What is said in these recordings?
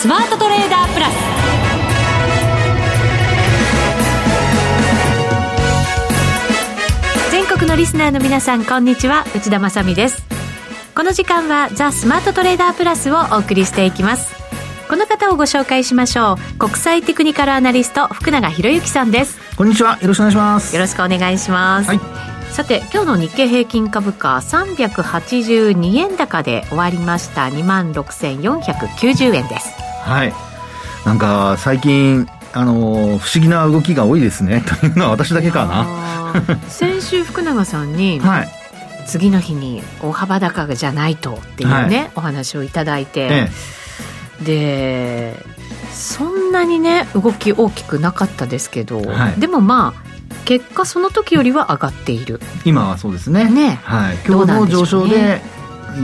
スマートトレーダープラス。全国のリスナーの皆さんこんにちは。内田まさです。この時間はザ・スマートトレーダープラスをお送りしていきます。この方をご紹介しましょう。国際テクニカルアナリスト福永博之さんです。こんにちは。よろしくお願いします。よろしくお願いします、はい、さて今日の日経平均株価382円高で終わりました。2万6490円ですはい。なんか最近あの不思議な動きが多いですね。というのは私だけかな。先週福永さんに、はい、次の日に大幅高じゃないとっていうね、はい、お話をいただいて、ええ。でそんなにね動き大きくなかったですけど、はい、でもまあ結果その時よりは上がっている。今はそうですね。ね、はい、今日の上昇で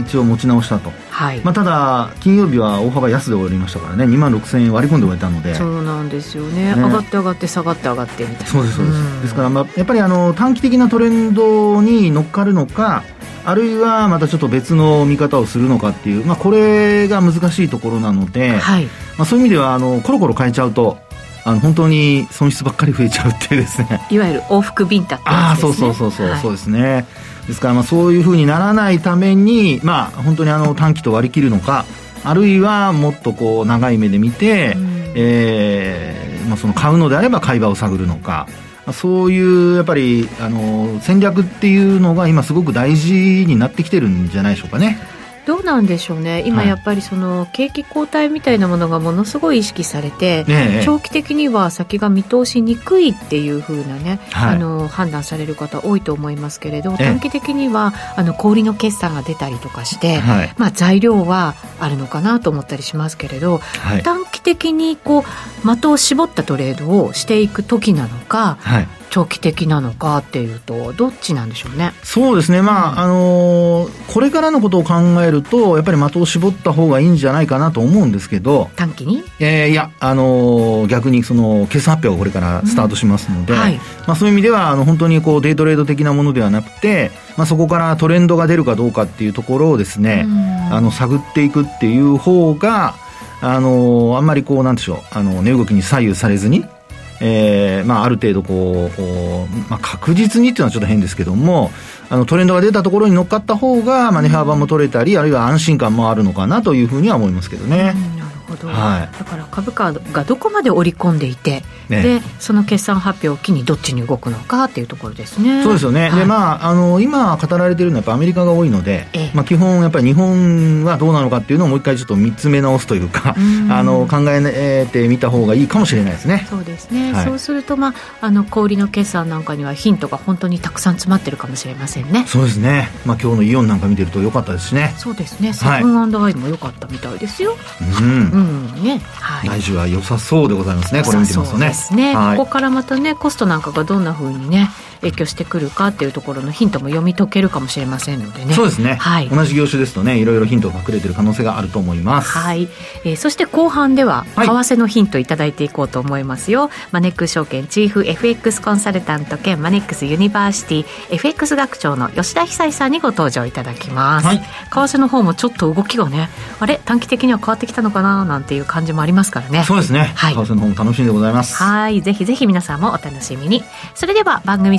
一応持ち直したと、はい。まあ、ただ金曜日は大幅安で終わりましたからね。2万6000円割り込んで終えたので。そうなんですよね、ね、上がって上がって下がって上がってみたいな。そうですそうです、うん、ですから、まあ、やっぱりあの短期的なトレンドに乗っかるのかあるいはまたちょっと別の見方をするのかっていう、まあ、これが難しいところなので、はい。まあ、そういう意味ではあのコロコロ変えちゃうとあの本当に損失ばっかり増えちゃうっていうですね。いわゆる往復ビンタってね。ああそうそうそうそう、はい、そうですね。ですからまあそういうふうにならないためにまあ本当にあの短期と割り切るのかあるいはもっとこう長い目で見て、うん、えー、まあ、その買うのであれば買い場を探るのかそういうやっぱりあの戦略っていうのが今すごく大事になってきてるんじゃないでしょうかね。どうなんでしょうね、今やっぱりその景気後退みたいなものがものすごい意識されて、ね、長期的には先が見通しにくいっていうふうなね、はい、あの判断される方多いと思いますけれど、短期的にはあの小売の決算が出たりとかして、はい、まあ、材料はあるのかなと思ったりしますけれど、はい、短期的にこう的を絞ったトレードをしていく時なのか、長期的なのかっていうとどっちなんでしょうね。そうですね。まあ、あのー、これからのことを考えるとやっぱり的を絞った方がいいんじゃないかなと思うんですけど。短期に？えー、いやあのー、逆にその決算発表がこれからスタートしますので、うんはい、まあ、そういう意味ではあの本当にこうデイトレード的なものではなくて、まあ、そこからトレンドが出るかどうかっていうところをですね、あの探っていくっていう方があのあんまりこうなんでしょう。あの値動きに左右されずにえーまあ、ある程度こう、まあ、確実にっていうのはちょっと変ですけどもあのトレンドが出たところに乗っかった方が、まあ、値幅も取れたりあるいは安心感もあるのかなというふうには思いますけどね。ほど、はい、だから株価がどこまで織り込んでいて、ね、でその決算発表を機にどっちに動くのかっていうところですね。そうですよね、はい、でまああの今語られているのはやっぱアメリカが多いので、まあ、基本やっぱり日本はどうなのかっていうのをもう一回ちょっと見つめ直すというかあの考えてみた方がいいかもしれないですね。そうですね、はい、そうすると、まあ、あの小売の決算なんかにはヒントが本当にたくさん詰まってるかもしれませんね。そうですね、まあ、今日のイオンなんか見てると良かったですしね。そうですね。セブンアイも良かったみたいですよ、うん、うんね。はい、来週は良さそうでございますね。これ見てますとねね、はい、ここからまたねコストなんかがどんなふうにね影響してくるかっていうところのヒントも読み解けるかもしれませんのでね。そうですね、はい、同じ業種ですとねいろいろヒントが隠れてる可能性があると思います。はい、えー、そして後半では為替のヒントいただいていこうと思いますよ、はい、マネックス証券チーフ FX コンサルタント兼マネックスユニバーシティ FX 学長の吉田恒さんにご登場いただきます、はい、為替の方もちょっと動きがねあれ？短期的には変わってきたのかな？なんていう感じもありますからね。そうですね、はい、為替の方も楽しみでございます。はい。ぜひぜひ皆さんもお楽しみに。それでは番組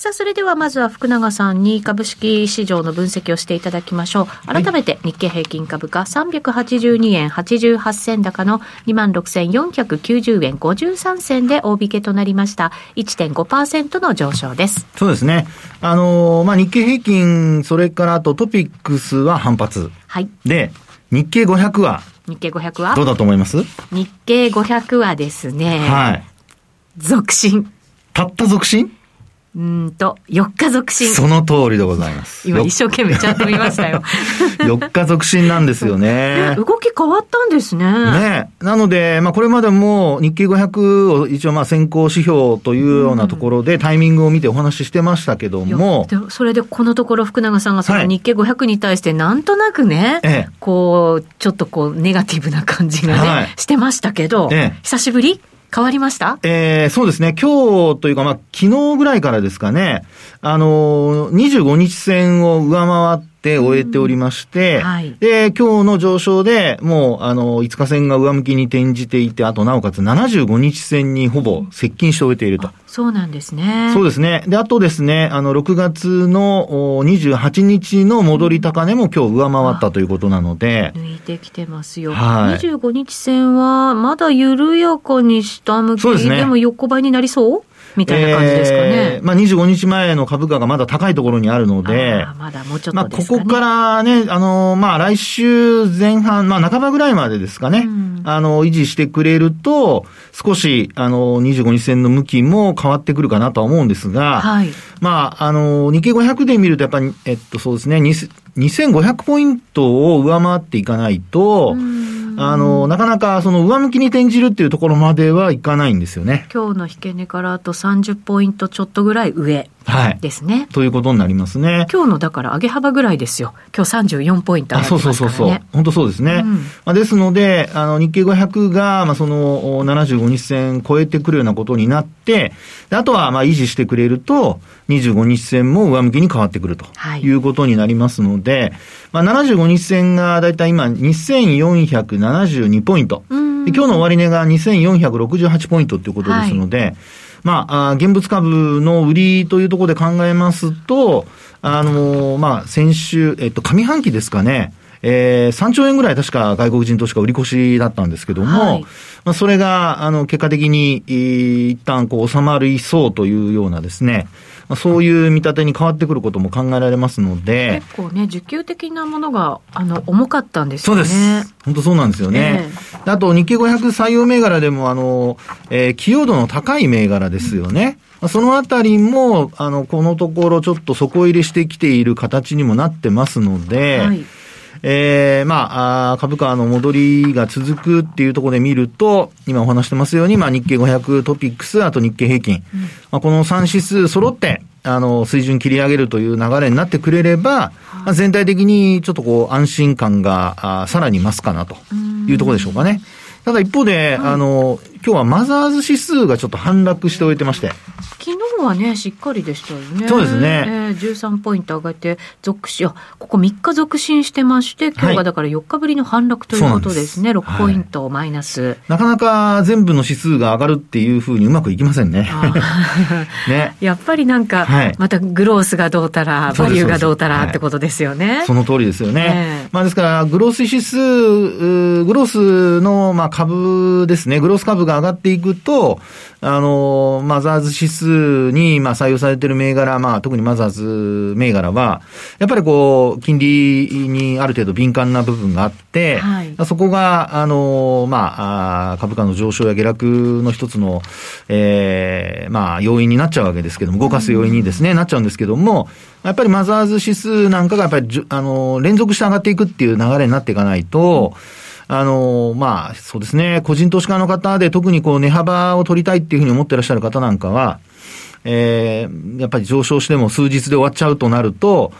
さあ、それではまずは福永さんに株式市場の分析をしていただきましょう。改めて日経平均株価382円88銭高の26,490円53銭で大引けとなりました。1.5%の上昇です。そうですね。あのー、まあ、日経平均、それからあとトピックスは反発。はい。で、日経500は日経500は？どうだと思います？日経500はですね。はい。続伸。たった続伸？うんと、4日続伸。その通りでございます。今一生懸命ちゃんと見ましたよ。4日続伸なんですよね。動き変わったんですね。ね。なので、まあこれまでも日経500を一応まあ先行指標というようなところでタイミングを見てお話ししてましたけども。それでこのところ福永さんがその日経500に対してなんとなくね、はい、こう、ちょっとこうネガティブな感じがね、はい、してましたけど、ええ、久しぶり変わりました？えー、そうですね。今日というか、まあ、昨日ぐらいからですかね、あのー、25日線を上回って終えておりまして、はい、で、今日の上昇でもう、あの、5日線が上向きに転じていて、あとなおかつ75日線にほぼ接近して終えていると。そうなんですね。そうですね。で、あとですね、あの、6月の28日の戻り高値も今日上回ったということなので。抜いてきてますよ。はい。25日線は、まだ緩やかに下向きで、ね、でも横ばいになりそう？みたいな感じですかね。えー、まあ、25日前の株価がまだ高いところにあるので、まだもうちょっと、ね、まあ、ここからね、あの、まあ、来週前半、まあ、半ばぐらいまでですかね、うん、あの、維持してくれると、少し、あの、25日線の向きも変わってくるかなとは思うんですが、はい。まあ、あの、日経500で見ると、やっぱり、えっと、そうですね、2500ポイントを上回っていかないと、うんあの、なかなかその上向きに転じるっていうところまではいかないんですよね。今日の引け値からあと30ポイントちょっとぐらい上。ですね、はい。ということになりますね。今日のだから上げ幅ぐらいですよ。今日34ポイント上がりますからね。そうそうそうそう。本当そうですね。うん、まあ、ですので、あの、日経500が、まあ、その75日線超えてくるようなことになって、あとは、まあ、維持してくれると、25日線も上向きに変わってくるということになりますので、はい、まあ、75日線がだいたい今2472ポイント。今日の終値が2468ポイントということですので、はいまあ、現物株の売りというところで考えますと、あのまあ、先週、えっと、上半期ですかね、えー、3兆円ぐらい確か外国人投資家売り越しだったんですけども、はい、まあ、それが、あの、結果的に、一旦こう収まりそうというようなですね、まあ、そういう見立てに変わってくることも考えられますので。結構ね、需給的なものが、あの、重かったんですよね。そうです。本当そうなんですよね。えー、あと、日経500採用銘柄でも、あの、えー、寄与度の高い銘柄ですよね。うん、そのあたりも、あの、このところちょっと底入れしてきている形にもなってますので、はいえー、まあ、株価の戻りが続くっていうところで見ると、今お話してますように、まあ、日経500トピックス、あと日経平均、うん、まあ、この3指数揃って、あの、水準切り上げるという流れになってくれれば、まあ、全体的にちょっとこう、安心感が、あさらに増すかなというところでしょうかね。ただ一方で、はい、あの、今日はマザーズ指数がちょっと反落しておいてまして。昨日はね、しっかりでしたよね。そうですね。えー、13ポイント上がって、続進、あ、ここ3日続伸してまして、今日がだから4日ぶりの反落ということですね。はい、6ポイントマイナス、はい、なかなか全部の指数が上がるっていうふうにうまくいきませんね。ね。やっぱりなんか、またグロースがどうたら、バリューがどうたらってことですよね。その通りですよね。えー、まあですから、グロース指数、グロースのまあ株ですね、グロース株が上がっていくと、あの、マザーズ指数に、まあ、採用されている銘柄、まあ、特にマザーズ銘柄は、やっぱりこう、金利にある程度敏感な部分があって、はい、そこが、あの、まあ、株価の上昇や下落の一つの、ええー、まあ、要因になっちゃうわけですけども、動かす要因にですね、なっちゃうんですけども、やっぱりマザーズ指数なんかがやっぱり、あの、連続して上がっていくっていう流れになっていかないと、うんあの、まあ、そうですね、個人投資家の方で特にこう値幅を取りたいっていうふうに思ってらっしゃる方なんかは、えー、やっぱり上昇しても数日で終わっちゃうとなると、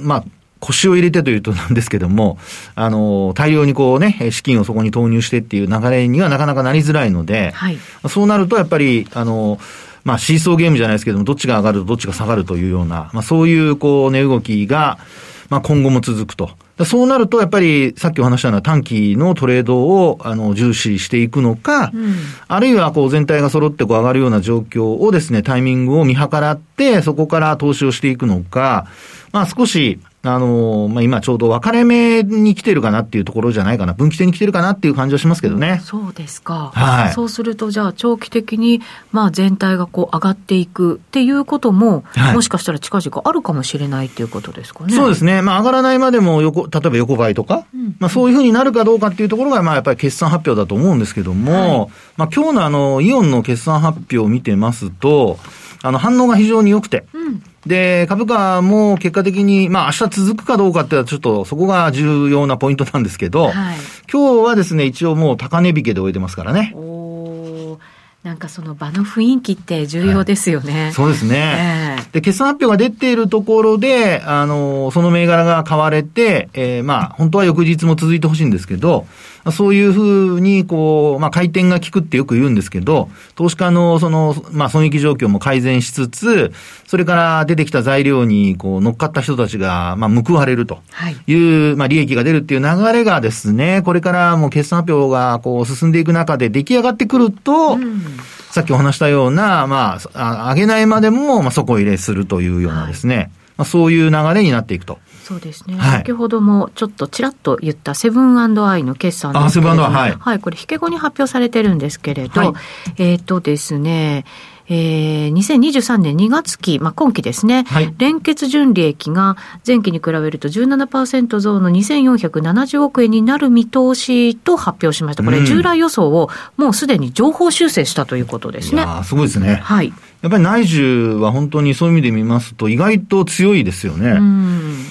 まあ、腰を入れてというとなんですけども、あの、大量にこうね、資金をそこに投入してっていう流れにはなかなかなりづらいので、はい、そうなるとやっぱり、あの、まあ、シーソーゲームじゃないですけども、どっちが上がるとどっちが下がるというような、まあ、そういうこう、値動きが、まあ、今後も続くと。そうなると、やっぱりさっきお話したような短期のトレードをあの重視していくのか、うん、あるいはこう全体が揃ってこう上がるような状況をですね、タイミングを見計らって、そこから投資をしていくのか、まあ少し、あの、まあ、今ちょうど分かれ目に来てるかなっていうところじゃないかな、分岐点に来てるかなっていう感じはしますけどね。そうですか。はい。そうすると、じゃあ長期的に、まあ全体がこう上がっていくっていうことも、はい、もしかしたら近々あるかもしれないっていうことですかね。そうですね。まあ上がらないまでも横、例えば横ばいとか、うん、まあそういうふうになるかどうかっていうところが、まあやっぱり決算発表だと思うんですけども、はい、まあ今日のあの、イオンの決算発表を見てますと、あの、反応が非常に良くて、うん、で、株価も結果的に、まあ明日続くかどうかってはちょっとそこが重要なポイントなんですけど、はい、今日はですね、一応もう高値引けで終えてますからね。なんかその場の雰囲気って重要ですよね。はい、そうですね、えー、で、決算発表が出ているところで、あの、その銘柄が買われて、えー、まあ、本当は翌日も続いてほしいんですけど、そういうふうに、こう、まあ、回転が効くってよく言うんですけど、投資家の、その、まあ、損益状況も改善しつつ、それから出てきた材料に、こう、乗っかった人たちが、まあ、報われるとい。う、はい、まあ、利益が出るっていう流れがですね、これからもう決算発表が、こう、進んでいく中で出来上がってくると、うん。さっきお話したような、まあ、上げないまでも、まあ、底入れするというようなですね、はい、まあ、そういう流れになっていくと。そうですね、はい、先ほどもちょっとちらっと言ったセブンアイの決算ですけれども、はい、はい、これ、引け後に発表されてるんですけれど、はい、えっ、ー、とですね、えー、2023年2月期、まあ、今期ですね、はい、連結純利益が前期に比べると17%増の2470億円になる見通しと発表しました。これ、従来予想をもうすでに情報修正したということですね。すごいですね。はい。やっぱり内需は本当にそういう意味で見ますと、意外と強いですよね。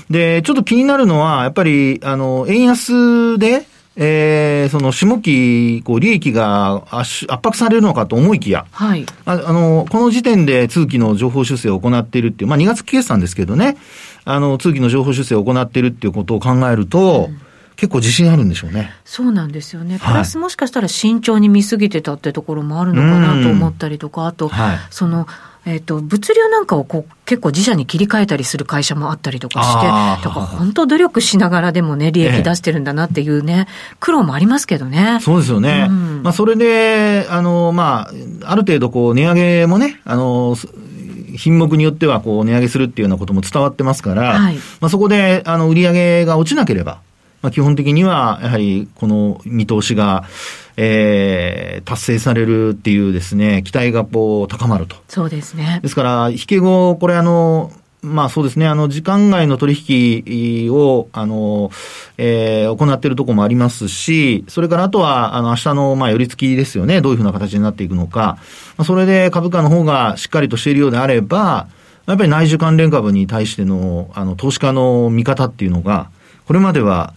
で、ちょっと気になるのは、やっぱり、あの、円安で、えー、その下期、こう、利益が圧迫されるのかと思いきや、はい。ああの、この時点で通期の情報修正を行っているっていう、まあ2月期決算ですけどね、あの、通期の情報修正を行っているっていうことを考えると、うん結構自信あるんでしょうね。そうなんですよね。プラスもしかしたら慎重に見すぎてたってところもあるのかなと思ったりとか、あと、はい、その、えっ、ー、と、物流なんかをこう結構自社に切り替えたりする会社もあったりとかして、だから本当努力しながらでもね、利益出してるんだなっていうね、ええ、苦労もありますけどね。そうですよね。うん、まあ、それで、あの、まあ、ある程度こう、値上げもね、あの、品目によってはこう値上げするっていうようなことも伝わってますから、はい、まあそこであの売り上げが落ちなければ、まあ基本的にはやはりこの見通しが、えー、達成されるっていうですね、期待がこう高まると。そうですね。ですから、引け後、これあの、まあそうですね、あの、時間外の取引を、あの、えー、行っているところもありますし、それからあとは、あの、明日の、まあ、寄り付きですよね、どういうふうな形になっていくのか。まあ、それで株価の方がしっかりとしているようであれば、やっぱり内需関連株に対しての、あの、投資家の見方っていうのが、これまでは、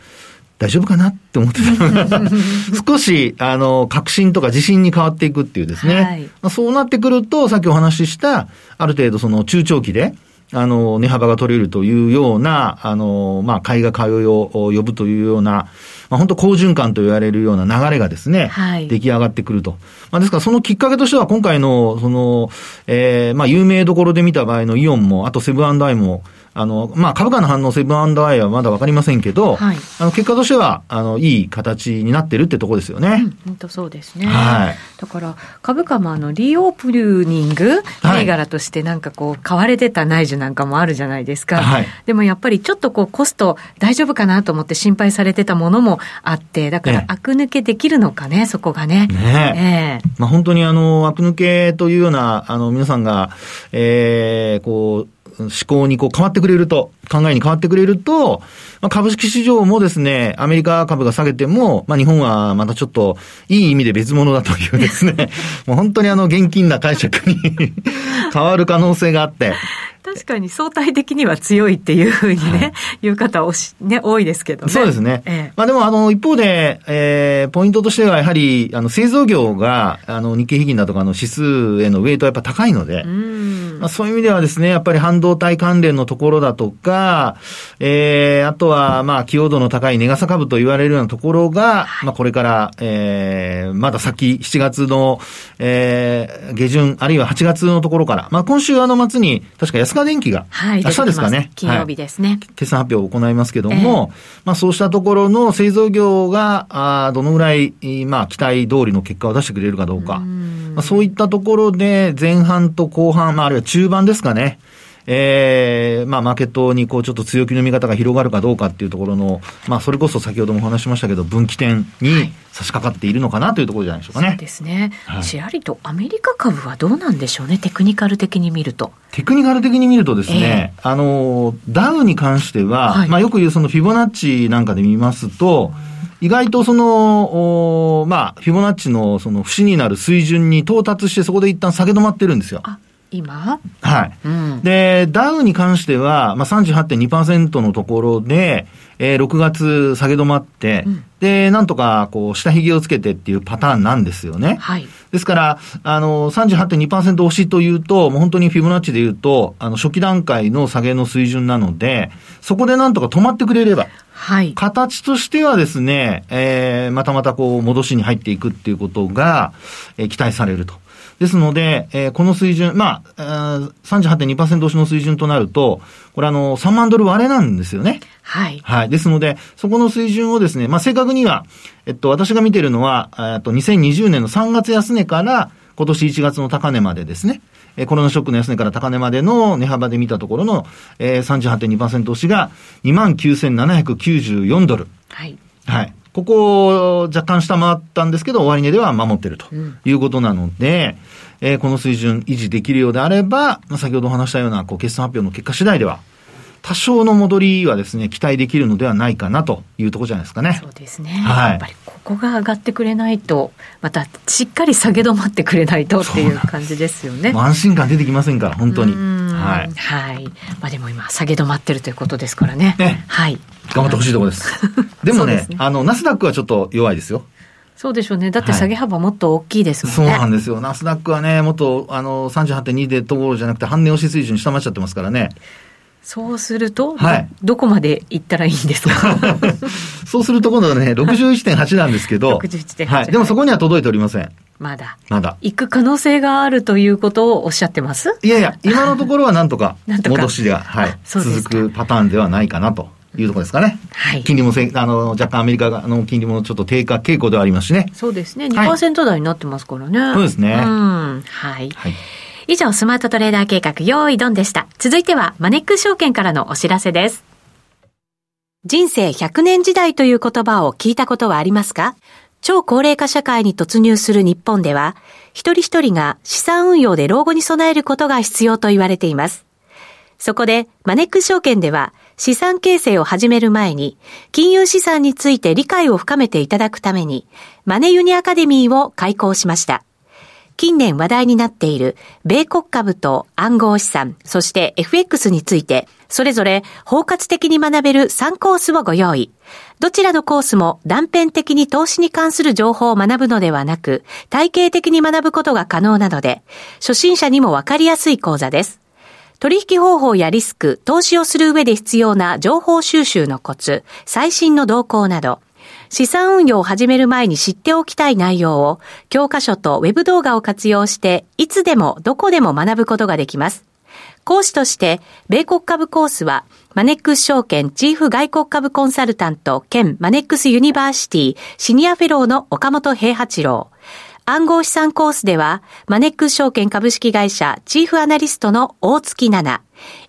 大丈夫かなって思ってたのが 少し、あの、確信とか自信に変わっていくっていうですね。はい、まあ、そうなってくると、さっきお話しした、ある程度その中長期で、あの、値幅が取れるというような、あの、まあ、買いが買いを呼ぶというような、まあ、本当好循環と言われるような流れがですね、はい、出来上がってくると。まあ、ですからそのきっかけとしては今回の、その、ええー、まあ、有名どころで見た場合のイオンも、あとセブンアイも、あの、まあ、株価の反応、セブンアイはまだわかりませんけど、はい、あの、結果としては、あの、いい形になってるってとこですよね。本、う、当、ん、そうですね。はい。だから、株価もあの、リオプルーニング銘柄としてなんかこう、買われてた内需なんかもあるじゃないですか。はい。でもやっぱりちょっとこう、コスト大丈夫かなと思って心配されてたものもあって、だから、悪抜けできるのかね、そこがね。ねえ。まあ、本当にあの、悪抜けというような、あの、皆さんが、ええー、こう、思考にこう変わってくれると、考えに変わってくれると、まあ、株式市場もですね、アメリカ株が下げても、まあ、日本はまたちょっといい意味で別物だというですね、もう本当にあの現金な解釈に 変わる可能性があって、確かに相対的には強いっていうふうにね、はい、言う方おし、ね、多いですけどね。そうですね。ええ、まあでも、あの、一方で、えー、ポイントとしてはやはり、あの、製造業が、あの、日経平均だとかの指数へのウェイトはやっぱ高いので、まあ、そういう意味ではですね、やっぱり半導体関連のところだとか、えー、あとは、まあ、寄与度の高いネガサ株と言われるようなところが、はい、まあ、これから、えー、まだ先、7月の、えー、下旬、あるいは8月のところから、まあ、今週あの末に、確か安川電機が、はい、明日ですかね。金曜日ですね、はい。決算発表を行いますけども、えー、まあ、そうしたところの製造業が、あどのぐらい、まあ、期待通りの結果を出してくれるかどうか。うまあ、そういったところで、前半と後半、まあ、あるいは中盤ですかね。ええー、まあ、マーケットにこう、ちょっと強気の見方が広がるかどうかっていうところの、まあ、それこそ先ほどもお話しましたけど、分岐点に差し掛かっているのかなというところじゃないでしょうかね。そうですね。はい、ちらりとアメリカ株はどうなんでしょうね、テクニカル的に見ると。テクニカル的に見るとですね、えー、あの、ダウに関しては、はい、まあ、よく言うそのフィボナッチなんかで見ますと、うん意外とその、まあ、フィボナッチのその節になる水準に到達して、そこで一旦下げ止まってるんですよ。あ、今？はい、うん、で、ダウに関しては、まあ、38.2%のところで、えー、6月下げ止まって、うん、で、なんとか、こう、下髭をつけてっていうパターンなんですよね。はい。ですから、あの、38.2%押しというと、もう本当にフィボナッチで言うと、あの、初期段階の下げの水準なので、そこでなんとか止まってくれれば、はい。形としてはですね、えー、またまたこう、戻しに入っていくっていうことが、えー、期待されると。ですので、えー、この水準、まあ、38.2%押しの水準となると、これあの、3万ドル割れなんですよね。はい。はい。ですので、そこの水準をですね、まあ、正確には、えっと、私が見てるのは、えっと、2020年の3月安値から、今年1月の高値までですね。えコロナショックの安値から高値までの値幅で見たところの、えー、38.2%押しが29,794ドル。はい。はい。ここを若干下回ったんですけど、終値では守ってるということなので、うん、えー、この水準維持できるようであれば、まあ、先ほどお話したような、こう、決算発表の結果次第では、多少の戻りはですね、期待できるのではないかなというところじゃないですかね。そうですね。はい。やっぱりここが上がってくれないと、またしっかり下げ止まってくれないとっていう感じですよね。安心感出てきませんから、本当に。はい。はい。まあでも今、下げ止まってるということですからね。ねはい。頑張ってほしいところです。でもねね、あの、ナスダックはちょっと弱いですよ。そうでしょうね。だって下げ幅もっと大きいですもんね。はい、そうなんですよ。ナスダックはね、もっと、あの、38.2でところじゃなくて、半値押し水準下回っちゃってますからね。そうすると、はい、どこまで行ったらいいんですか？そうすると今度はね、61.8なんですけど、61.8、はい。でもそこには届いておりません。まだ。まだ。行く可能性があるということをおっしゃってます？いやいや、今のところはなんとか、戻しが、はい、続くパターンではないかなと。いうところですかね。はい。金利もせ、あの、若干アメリカの金利もちょっと低下傾向ではありますしね。そうですね。2%台になってますからね。そうですね。うん。はい。はい以上、スマートトレーダー計画、用意ドンでした。続いては、マネック証券からのお知らせです。人生100年時代という言葉を聞いたことはありますか？超高齢化社会に突入する日本では、一人一人が資産運用で老後に備えることが必要と言われています。そこで、マネック証券では、資産形成を始める前に、金融資産について理解を深めていただくために、マネユニアカデミーを開講しました。近年話題になっている米国株と暗号資産、そして FX について、それぞれ包括的に学べる3コースをご用意。どちらのコースも断片的に投資に関する情報を学ぶのではなく、体系的に学ぶことが可能なので、初心者にもわかりやすい講座です。取引方法やリスク、投資をする上で必要な情報収集のコツ、最新の動向など、資産運用を始める前に知っておきたい内容を教科書とウェブ動画を活用していつでもどこでも学ぶことができます。講師として、米国株コースは、マネックス証券チーフ外国株コンサルタント兼マネックスユニバーシティシニアフェローの岡元兵八郎。暗号資産コースでは、マネックス証券株式会社チーフアナリストの大槻奈那。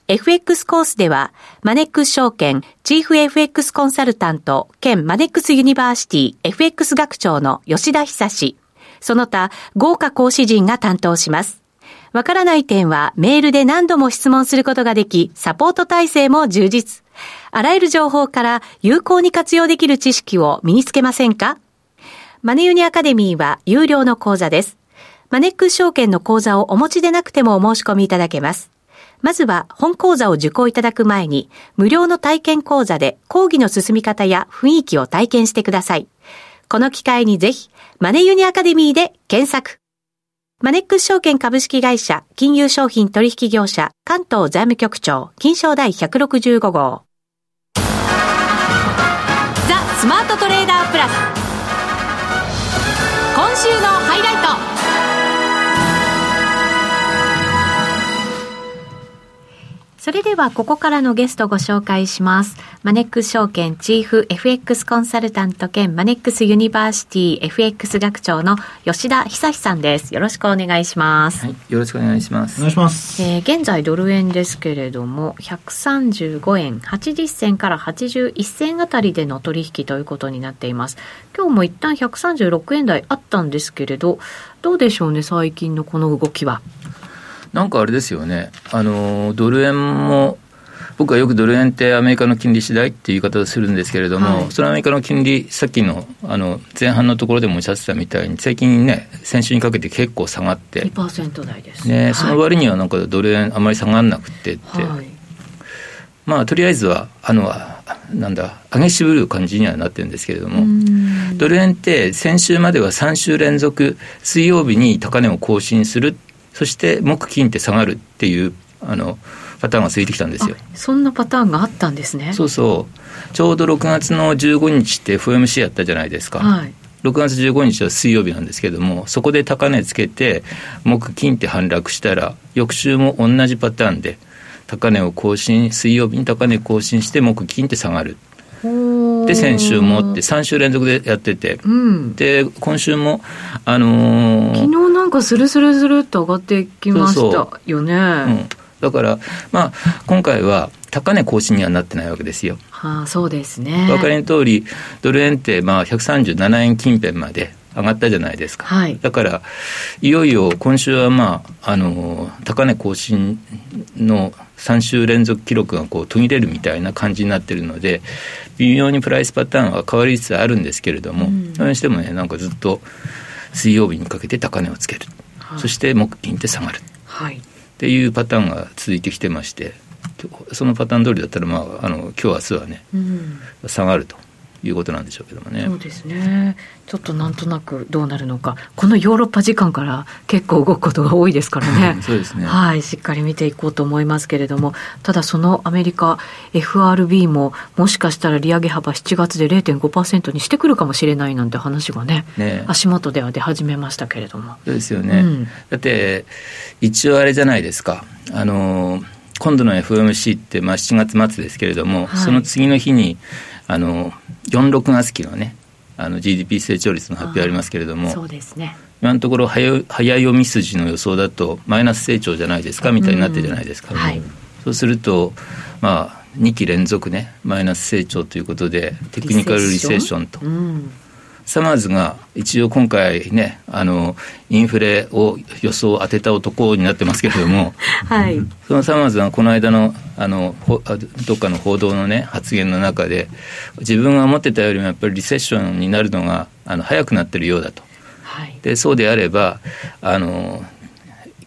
FX コースでは、マネックス証券チーフ FX コンサルタント兼マネックスユニバーシティ FX 学長の吉田恒。その他、豪華講師陣が担当します。わからない点はメールで何度も質問することができ、サポート体制も充実。あらゆる情報から有効に活用できる知識を身につけませんか？マネユニアカデミーは有料の講座です。マネックス証券の講座をお持ちでなくてもお申し込みいただけます。まずは本講座を受講いただく前に、無料の体験講座で講義の進み方や雰囲気を体験してください。この機会にぜひ、マネユニアカデミーで検索。マネックス証券株式会社、金融商品取引業者、関東財務局長、金賞第165号。ザ・スマートトレーダープラス。今週のハイライト。それではここからのゲストご紹介します。マネックス証券チーフ FX コンサルタント兼マネックスユニバーシティ FX 学長の吉田恒さんです。よろしくお願いします。はい、よろしくお願いします。お願いします。えー、現在ドル円ですけれども、135円80銭から81銭あたりでの取引ということになっています。今日も一旦136円台あったんですけれど、どうでしょうね、最近のこの動きは。なんかあれですよね、あのドル円も僕はよくドル円ってアメリカの金利次第っていう言い方をするんですけれども、はい、そのアメリカの金利、さっきのあの前半のところでもおっしゃってたみたいに、最近ね、先週にかけて結構下がって、2%台です。ね、はい、その割にはなんかドル円、あまり下がらなくてって、はい、まあ、とりあえずは、あのなんだ、上げ渋る感じにはなってるんですけれども、ドル円って先週までは3週連続、水曜日に高値を更新する、そして木金って下がるっていう、あのパターンが続いてきたんですよ。そんなパターンがあったんですね。そうそう。ちょうど6月の15日って FOMC やったじゃないですか。はい。6月15日は水曜日なんですけれども、そこで高値つけて、木金って反落したら、翌週も同じパターンで、高値を更新、水曜日に高値更新して、木金って下がる。で先週もって3週連続でやってて、うん、で今週も、あのー、昨日なんかスルスルスルっと上がってきましたよね。そうんだから、まあ、今回は高値更新にはなってないわけですよ。はあ、そうですね。お分かりの通り、ドル円ってまあ137円近辺まで上がったじゃないですか。はい、だから、いよいよ今週はまあ、あの、高値更新の3週連続記録がこう途切れるみたいな感じになってるので、微妙にプライスパターンは変わりつつあるんですけれども、うん、それにしてもね、なんかずっと水曜日にかけて高値をつける。はい、そして木金って下がる。はい。っていうパターンが続いてきてましてそのパターン通りだったら、まあ、あの今日明日はね、うん、下がるということなんでしょうけどもね。そうですね。ちょっとなんとなくどうなるのか、このヨーロッパ時間から結構動くことが多いですからね。そうですね。はい、しっかり見ていこうと思いますけれども、ただそのアメリカ FRB ももしかしたら利上げ幅7月で0.5%にしてくるかもしれないなんて話がね、ね足元では出始めましたけれども。そうですよね。うん、だって一応あれじゃないですか。あの今度の FOMC って、まあ、7月末ですけれども、はい、その次の日にあの46月期のねあの GDP 成長率の発表ありますけれどもそうですね。今のところ早早読み筋の予想だとマイナス成長じゃないですかみたいになってるじゃないですか、はい、そうするとまあ2期連続ねマイナス成長ということでテクニカルリセッションと。サマーズが一応今回ね、あの、インフレを予想当てた男になってますけれども、はい。そのサマーズはこの間の、あの、どっかの報道のね、発言の中で、自分が思ってたよりもやっぱりリセッションになるのが、あの、早くなってるようだと。はい。で、そうであれば、あの、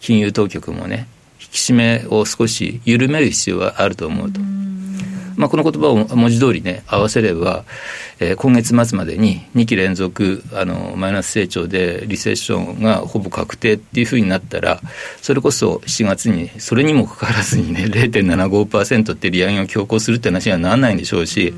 金融当局もね、引き締めを少し緩める必要があると思うと。うまあ、この言葉を文字通りね合わせれば、えー、今月末までに2期連続あのマイナス成長でリセッションがほぼ確定っていうふうになったらそれこそ7月にそれにもかかわらずにね0.75%って利上げを強行するって話にはならないんでしょうし。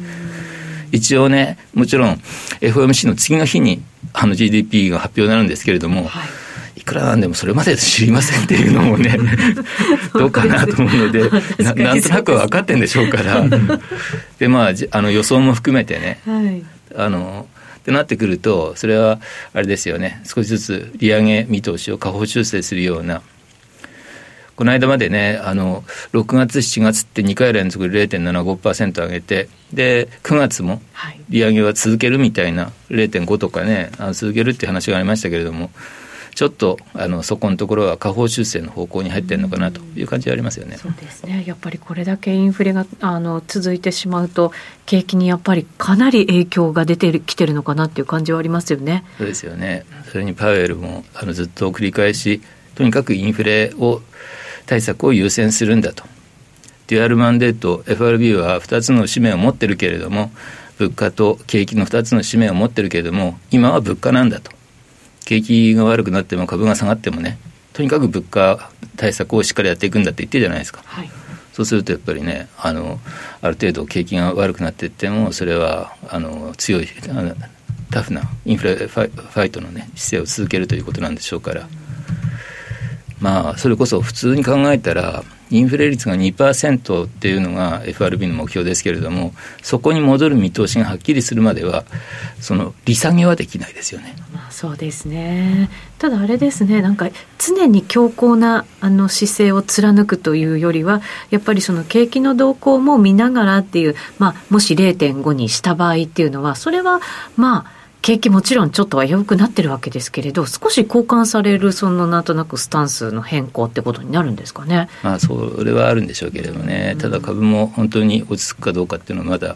一応ね、もちろん FOMC の次の日にあの GDP が発表になるんですけれども、はいくらなんでもそれまで知りませんっていうのもね どうかなと思うので ななんとなく分かってんでしょうから。でまああの予想も含めてね、はい、あのってなってくるとそれはあれですよね。少しずつ利上げ見通しを下方修正するような。この間までね、あの、6月、7月って2回連続で0.75%上げて、で、9月も利上げは続けるみたいな、0.5とかね、あの続けるって話がありましたけれども、ちょっとあのそこのところは下方修正の方向に入ってるのかなという感じはありますよね。そうですね。やっぱりこれだけインフレがあの続いてしまうと景気にやっぱりかなり影響が出てきてるのかなっていう感じはありますよね。そうですよね。それにパウエルもあのずっと繰り返しとにかくインフレを対策を優先するんだと。デュアルマンデート FRB は2つの使命を持ってるけれども物価と景気の2つの使命を持ってるけれども今は物価なんだと景気が悪くなっても株が下がってもね、とにかく物価対策をしっかりやっていくんだって言ってるじゃないですか。はい、そうするとやっぱりね、あのある程度景気が悪くなっていっても、それはあの強いあのタフなインフレファファイトの、ね、姿勢を続けるということなんでしょうから、まあ、それこそ普通に考えたら、インフレ率が2%っていうのが FRB の目標ですけれども、そこに戻る見通しがはっきりするまでは、その利下げはできないですよね。まあ、そうですね。ただあれですね、なんか常に強硬なあの姿勢を貫くというよりは、やっぱりその景気の動向も見ながらっていう、まあ、もし0.5にした場合っていうのは、それはまあ、景気もちろんちょっとは良くなってるわけですけれど少し交換されるそのなんとなくスタンスの変更ってことになるんですかね。まあそれはあるんでしょうけれどもね、ただ株も本当に落ち着くかどうかっていうのはまだ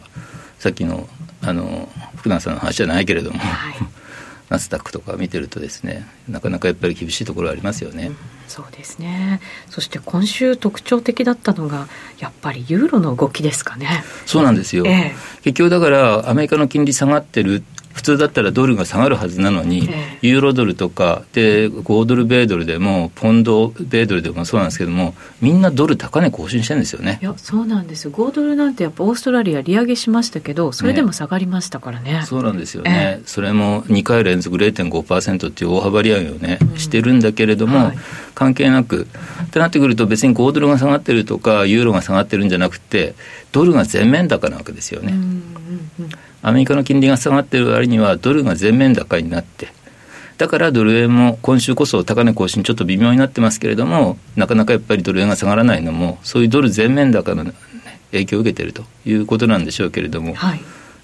さっきのあの福永さんの話じゃないけれども、はい、ナスダックとか見てるとですねなかなかやっぱり厳しいところありますよね、うん、そうですね。そして今週特徴的だったのがやっぱりユーロの動きですかね。そうなんですよ、ええ、結局だからアメリカの金利下がってる普通だったらドルが下がるはずなのに、ユーロドルとかで5ドル米ドルでもポンド米ドルでもそうなんですけどもみんなドル高値更新してるんですよね。いやそうなんですよ。5ドルなんてやっぱオーストラリア利上げしましたけどそれでも下がりましたからね、ね、そうなんですよね、えー、それも2回連続0.5%っていう大幅利上げをね、うん、してるんだけれども、はい、関係なくってなってくると別に5ドルが下がってるとかユーロが下がってるんじゃなくてドルが全面高なわけですよね、うんうんうん。アメリカの金利が下がっている割にはドルが全面高になってだからドル円も今週こそ高値更新ちょっと微妙になってますけれどもなかなかやっぱりドル円が下がらないのもそういうドル全面高の影響を受けているということなんでしょうけれども、はい、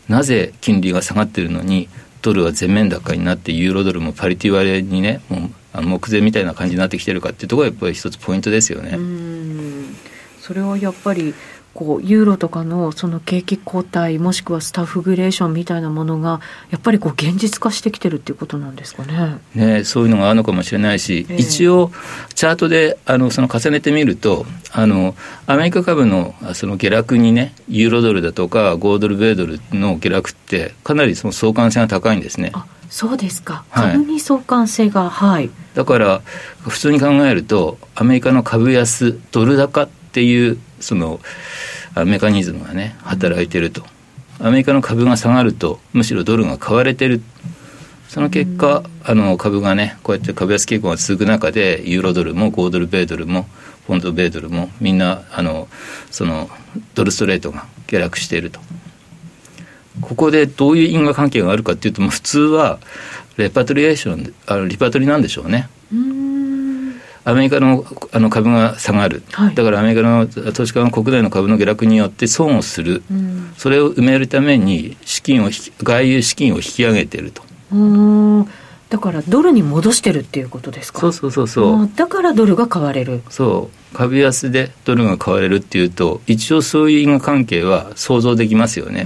なぜ金利が下がっているのにドルは全面高になってユーロドルもパリティ割れにねもうあの目前みたいな感じになってきてるかっていうところがやっぱり一つポイントですよね。それはやっぱりこうユーロとかのその景気後退もしくはスタッフグレーションみたいなものがやっぱりこう現実化してきてるっていうことなんですかね。ねそういうのがあるのかもしれないし、えー、一応チャートであのその重ねてみるとあのアメリカ株のその下落にねユーロドルだとか5ドル米ドルの下落ってかなりその相関性が高いんですね。そうですか、株に相関性が、はい、だから普通に考えるとアメリカの株安ドル高っていうそのメカニズムがね働いてると。アメリカの株が下がるとむしろドルが買われてる。その結果、あの株がねこうやって株安傾向が続く中でユーロドルも5ドル米ドルもポンド米ドルもみんなあのそのドルストレートが下落していると。ここでどういう因果関係があるかっていうと普通はレパトリエーションあのリパトリなんでしょうね。うん。アメリカのあの株が下がる、はい、だからアメリカの投資家が国内の株の下落によって損をする、うん、それを埋めるために資金を外遊資金を引き上げていると。だからドルに戻してるっていうことですか？そうそうそうそう。だからドルが買われる。そう。株安でドルが買われるっていうと一応そういう因果関係は想像できますよね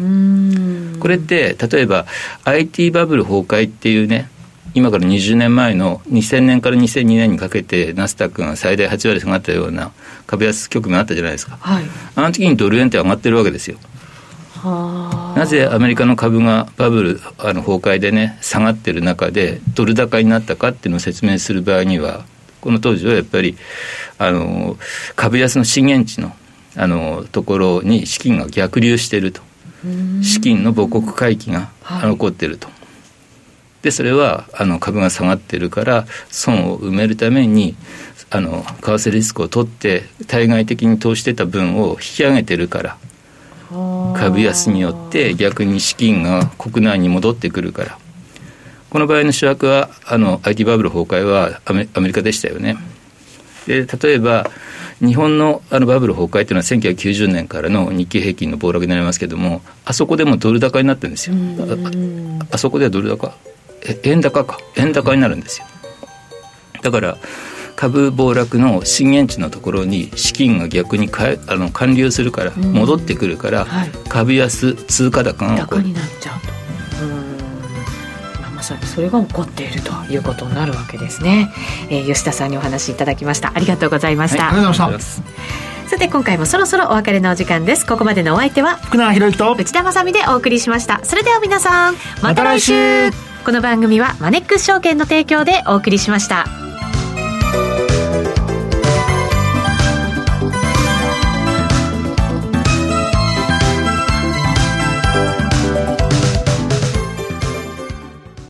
これって例えば IT バブル崩壊っていうね今から20年前の2000年から2002年にかけてナスダックが最大8割下がったような株安局面あったじゃないですか、はい、あの時にドル円って上がってるわけですよ。なぜアメリカの株がバブルあの崩壊でね下がってる中でドル高になったかっていうのを説明する場合にはこの当時はやっぱりあの株安の震源地のあのところに資金が逆流していると資金の母国回帰が起こっていると。でそれはあの株が下がってるから損を埋めるためにあの為替リスクを取って対外的に投資してた分を引き上げてるから株安によって逆に資金が国内に戻ってくるから。この場合の主役はあの IT バブル崩壊はアメリカでしたよねで例えば日本のあのバブル崩壊というのは1990年からの日経平均の暴落になりますけれどもあそこでもドル高になってるんですよ。あそこではドル高？円高か。円高になるんですよ。だから株暴落の震源地のところに資金が逆にかあの還流するから戻ってくるから、はい、株安通貨高が起こる。になっちゃうと。まさにそれが起こっているということになるわけですね、えー、吉田さんにお話しいただきました。ありがとうございました、はい、ありがとうございます。さて今回もそろそろお別れのお時間です。ここまでのお相手は福永博之と内田まさでお送りしました。それでは皆さんまた来週。この番組はマネックス証券の提供でお送りしました。